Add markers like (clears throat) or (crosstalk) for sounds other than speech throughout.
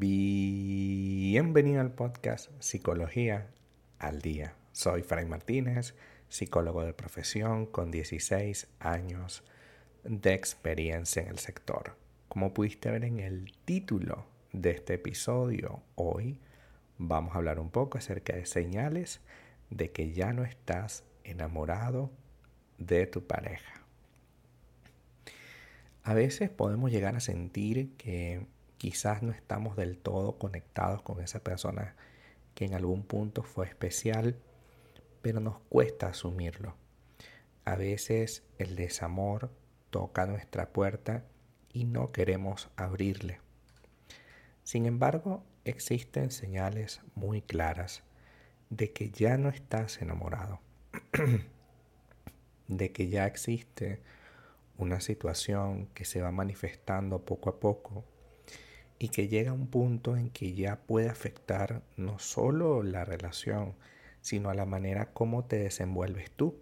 Bienvenido al podcast Psicología al Día. Soy Frank Martínez, psicólogo de profesión con 16 años de experiencia en el sector. Como pudiste ver en el título de este episodio, hoy vamos a hablar un poco acerca de señales de que ya no estás enamorado de tu pareja. A veces podemos llegar a sentir que quizás no estamos del todo conectados con esa persona que en algún punto fue especial, pero nos cuesta asumirlo. A veces el desamor toca nuestra puerta y no queremos abrirle. Sin embargo, existen señales muy claras de que ya no estás enamorado, (clears throat) de que ya existe una situación que se va manifestando poco a poco y que llega a un punto en que ya puede afectar no solo la relación, sino a la manera como te desenvuelves tú,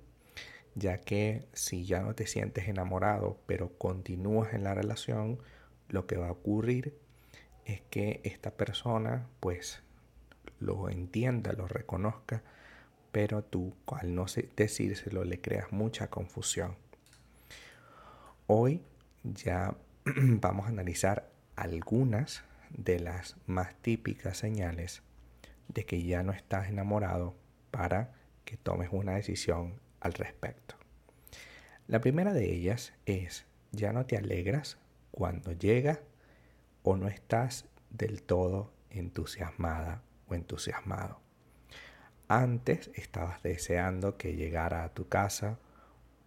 ya que si ya no te sientes enamorado, pero continúas en la relación, lo que va a ocurrir es que esta persona pues lo entienda, lo reconozca, pero tú al no decírselo le creas mucha confusión. Hoy ya (clears throat) vamos a analizar algunas de las más típicas señales de que ya no estás enamorado para que tomes una decisión al respecto. La primera de ellas es ya no te alegras cuando llega o no estás del todo entusiasmada o entusiasmado. Antes estabas deseando que llegara a tu casa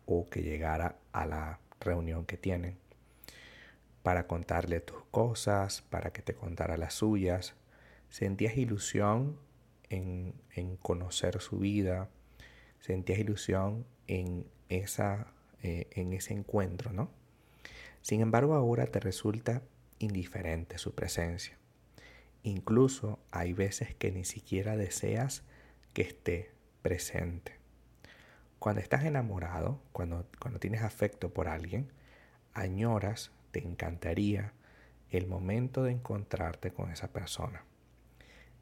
o que llegara a la reunión que tienen para contarle tus cosas, para que te contara las suyas. Sentías ilusión en, conocer su vida, sentías ilusión en, esa, eh, en ese encuentro, ¿no? Sin embargo, ahora te resulta indiferente su presencia. Incluso hay veces que ni siquiera deseas que esté presente. Cuando estás enamorado, cuando, cuando tienes afecto por alguien, añoras te encantaría el momento de encontrarte con esa persona.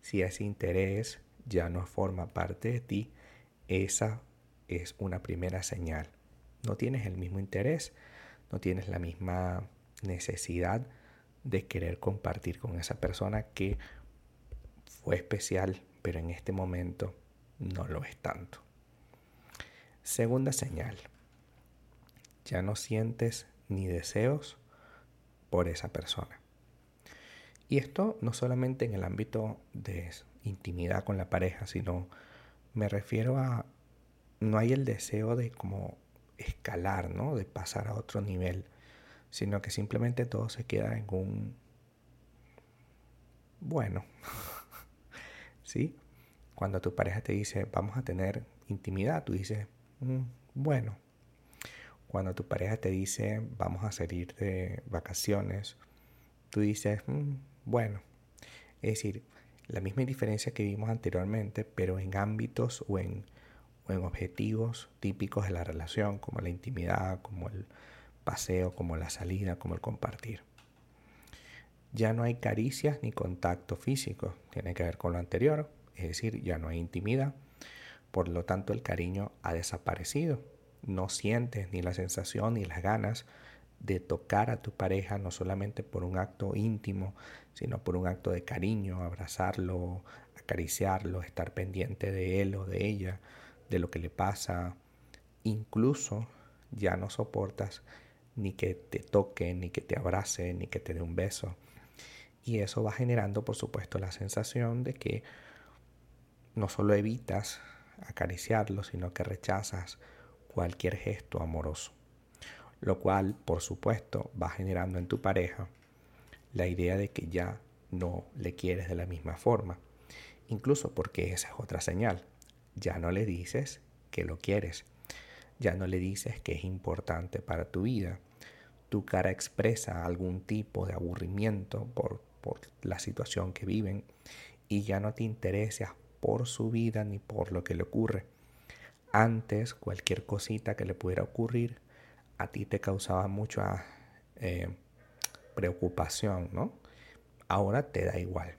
Si ese interés ya no forma parte de ti, esa es una primera señal. No tienes el mismo interés, no tienes la misma necesidad de querer compartir con esa persona que fue especial, pero en este momento no lo es tanto. Segunda señal, ya no sientes ni deseos por esa persona. Y esto no solamente en el ámbito de intimidad con la pareja, sino me refiero a no hay el deseo de como escalar, ¿no? De pasar a otro nivel, sino que simplemente todo se queda en un bueno. (laughs) ¿Sí? Cuando tu pareja te dice, "Vamos a tener intimidad", tú dices, mm, "Bueno, cuando tu pareja te dice vamos a salir de vacaciones, tú dices, mm, bueno, es decir, la misma diferencia que vimos anteriormente, pero en ámbitos o en, o en objetivos típicos de la relación, como la intimidad, como el paseo, como la salida, como el compartir. Ya no hay caricias ni contacto físico, tiene que ver con lo anterior, es decir, ya no hay intimidad, por lo tanto el cariño ha desaparecido no sientes ni la sensación ni las ganas de tocar a tu pareja, no solamente por un acto íntimo, sino por un acto de cariño, abrazarlo, acariciarlo, estar pendiente de él o de ella, de lo que le pasa. Incluso ya no soportas ni que te toque, ni que te abrace, ni que te dé un beso. Y eso va generando, por supuesto, la sensación de que no solo evitas acariciarlo, sino que rechazas cualquier gesto amoroso, lo cual por supuesto va generando en tu pareja la idea de que ya no le quieres de la misma forma, incluso porque esa es otra señal, ya no le dices que lo quieres, ya no le dices que es importante para tu vida, tu cara expresa algún tipo de aburrimiento por, por la situación que viven y ya no te interesas por su vida ni por lo que le ocurre antes cualquier cosita que le pudiera ocurrir a ti te causaba mucha eh, preocupación, ¿no? ahora te da igual.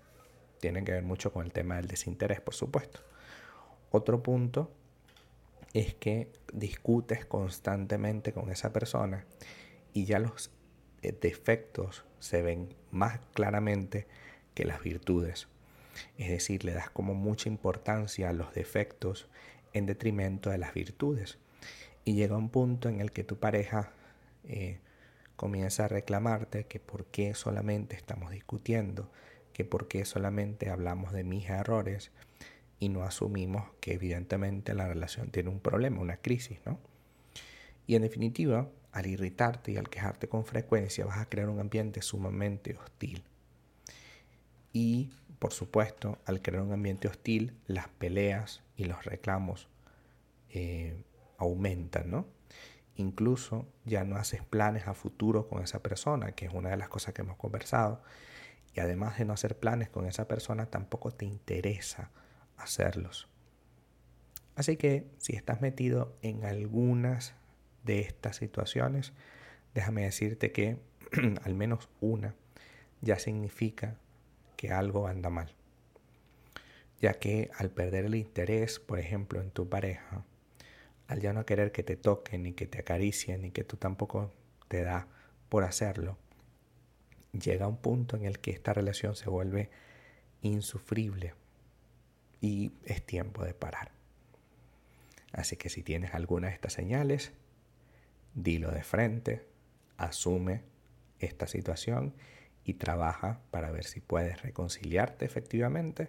Tiene que ver mucho con el tema del desinterés, por supuesto. Otro punto es que discutes constantemente con esa persona y ya los eh, defectos se ven más claramente que las virtudes. Es decir, le das como mucha importancia a los defectos en detrimento de las virtudes. Y llega un punto en el que tu pareja eh, comienza a reclamarte que por qué solamente estamos discutiendo, que por qué solamente hablamos de mis errores y no asumimos que evidentemente la relación tiene un problema, una crisis, ¿no? Y en definitiva, al irritarte y al quejarte con frecuencia vas a crear un ambiente sumamente hostil. Y, por supuesto, al crear un ambiente hostil, las peleas y los reclamos eh, aumentan, ¿no? Incluso ya no haces planes a futuro con esa persona, que es una de las cosas que hemos conversado. Y además de no hacer planes con esa persona, tampoco te interesa hacerlos. Así que si estás metido en algunas de estas situaciones, déjame decirte que (clears throat) al menos una ya significa que algo anda mal. Ya que al perder el interés, por ejemplo, en tu pareja, al ya no querer que te toquen, ni que te acaricien, ni que tú tampoco te da por hacerlo, llega un punto en el que esta relación se vuelve insufrible y es tiempo de parar. Así que si tienes alguna de estas señales, dilo de frente, asume esta situación y trabaja para ver si puedes reconciliarte efectivamente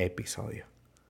episodio.